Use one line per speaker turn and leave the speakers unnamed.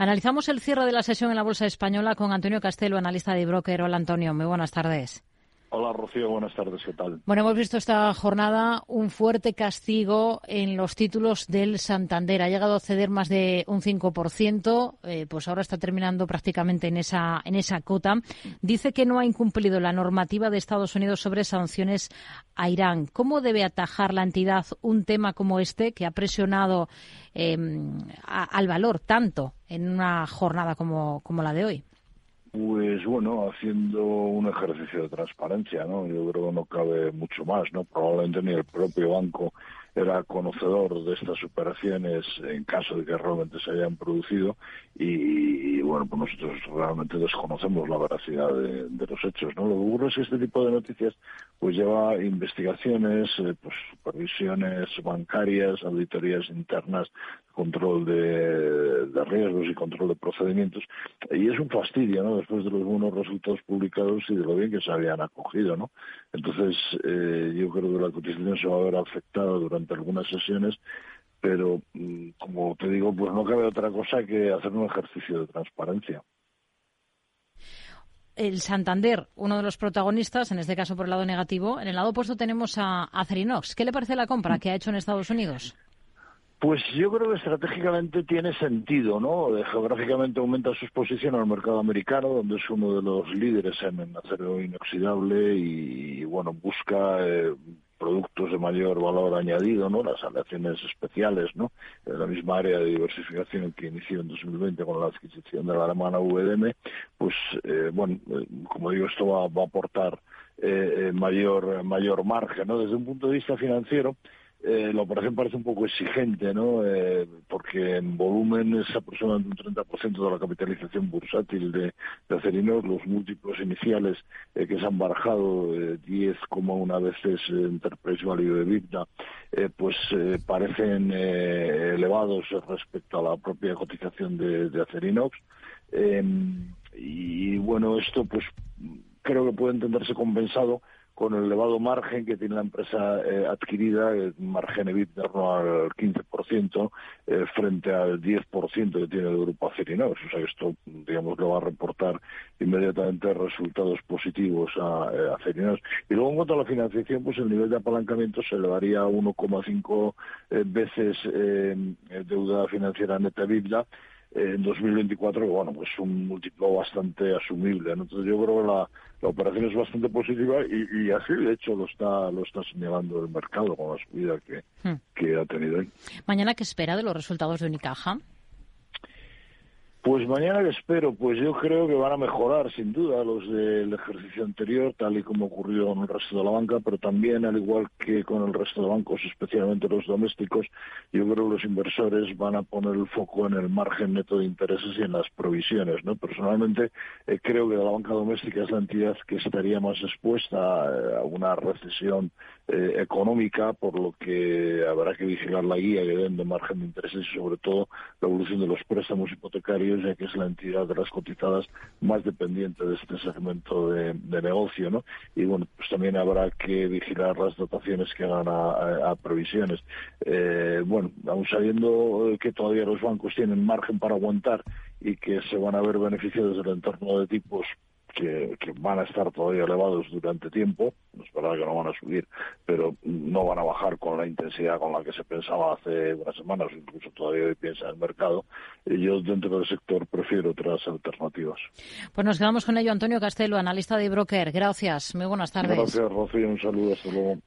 Analizamos el cierre de la sesión en la Bolsa Española con Antonio Castelo, analista de broker. Hola Antonio, muy buenas tardes.
Hola Rocío, buenas tardes, ¿qué tal?
Bueno, hemos visto esta jornada un fuerte castigo en los títulos del Santander. Ha llegado a ceder más de un 5%, eh, pues ahora está terminando prácticamente en esa, en esa cota. Dice que no ha incumplido la normativa de Estados Unidos sobre sanciones a Irán. ¿Cómo debe atajar la entidad un tema como este que ha presionado em, al valor tanto en una jornada como la de hoy?
Pues bueno, haciendo un ejercicio de transparencia, ¿no? Yo creo que no cabe mucho más, ¿no? Probablemente ni el propio banco era conocedor de estas operaciones en caso de que realmente se hayan producido y, bueno, pues nosotros realmente desconocemos la veracidad de, los hechos, ¿no? Lo que ocurre es que este tipo de noticias pues lleva investigaciones, eh, pues supervisiones bancarias, auditorías internas, control de, de, riesgos y control de procedimientos y es un fastidio, ¿no? Después de los buenos resultados publicados y de lo bien que se habían acogido, ¿no? Entonces, eh, yo creo que la cotización se va a ver afectada durante algunas sesiones, pero mm, como te digo, pues no cabe otra cosa que hacer un ejercicio de transparencia.
El Santander, uno de los protagonistas, en este caso por el lado negativo. En el lado opuesto tenemos a Acerinox. ¿Qué le parece la compra que ha hecho en Estados Unidos?
Pues yo creo que estratégicamente tiene sentido, ¿no? Geográficamente aumenta su exposición al mercado americano, donde es uno de los líderes en acero inoxidable y, bueno, busca eh, productos de mayor valor añadido, ¿no? Las aleaciones especiales, ¿no? En la misma área de diversificación que inició en 2020 con la adquisición de la alemana VDM, pues, eh, bueno, eh, como digo, esto va, va a aportar mayor mayor margen, ¿no? Desde un punto de vista financiero, eh, la operación parece un poco exigente, ¿no? Eh, porque en volumen es aproximadamente un 30% de la capitalización bursátil de, de. Los múltiplos iniciales eh, que se han barajado, 10,1 veces Enterprise Value de EBITDA, pues parecen elevados respecto a la propia cotización de, de Acerinox. y bueno, esto pues creo que puede entenderse compensado con el elevado margen que tiene la empresa eh, adquirida, el margen EBITDA al 15% eh, frente al 10% que tiene el grupo Acerinox. O sea, esto, digamos, le va a reportar inmediatamente resultados positivos a, eh, Acerinox. Y luego, en cuanto a la financiación, pues el nivel de apalancamiento se elevaría a 1,5 veces deuda financiera neta EBITDA en 2024, que bueno, pues un múltiplo bastante asumible. Entonces yo creo que la, la operación es bastante positiva y, y, así de hecho lo está lo está señalando el mercado con la subida que, hmm. que ha tenido.
Mañana, ¿qué espera de los resultados de Unicaja?
Pues mañana que espero, pues yo creo que van a mejorar sin duda los del ejercicio anterior, tal y como ocurrió en el resto de la banca, pero también, al igual que con el resto de bancos, especialmente los domésticos, yo creo que los inversores van a poner el foco en el margen neto de intereses y en las provisiones. ¿no? Personalmente, eh, creo que la banca doméstica es la entidad que estaría más expuesta a una recesión eh, económica, por lo que habrá que vigilar la guía que den de margen de intereses y, sobre todo, la evolución de los préstamos hipotecarios ya que es la entidad de las cotizadas más dependiente de este segmento de, negocio, ¿no? Y bueno, pues también habrá que vigilar las dotaciones que hagan a, previsiones. Eh, bueno, aún sabiendo que todavía los bancos tienen margen para aguantar y que se van a ver beneficiados del entorno de tipos que, van a estar todavía elevados durante tiempo, es verdad que no van a subir, pero no van a bajar con la intensidad con la que se pensaba hace unas semanas, incluso todavía hoy piensa el mercado. Yo dentro del sector prefiero otras alternativas.
Pues nos quedamos con ello. Antonio Castelo, analista de broker. Gracias. Muy buenas tardes.
Gracias, Rocío. Un saludo. Hasta luego.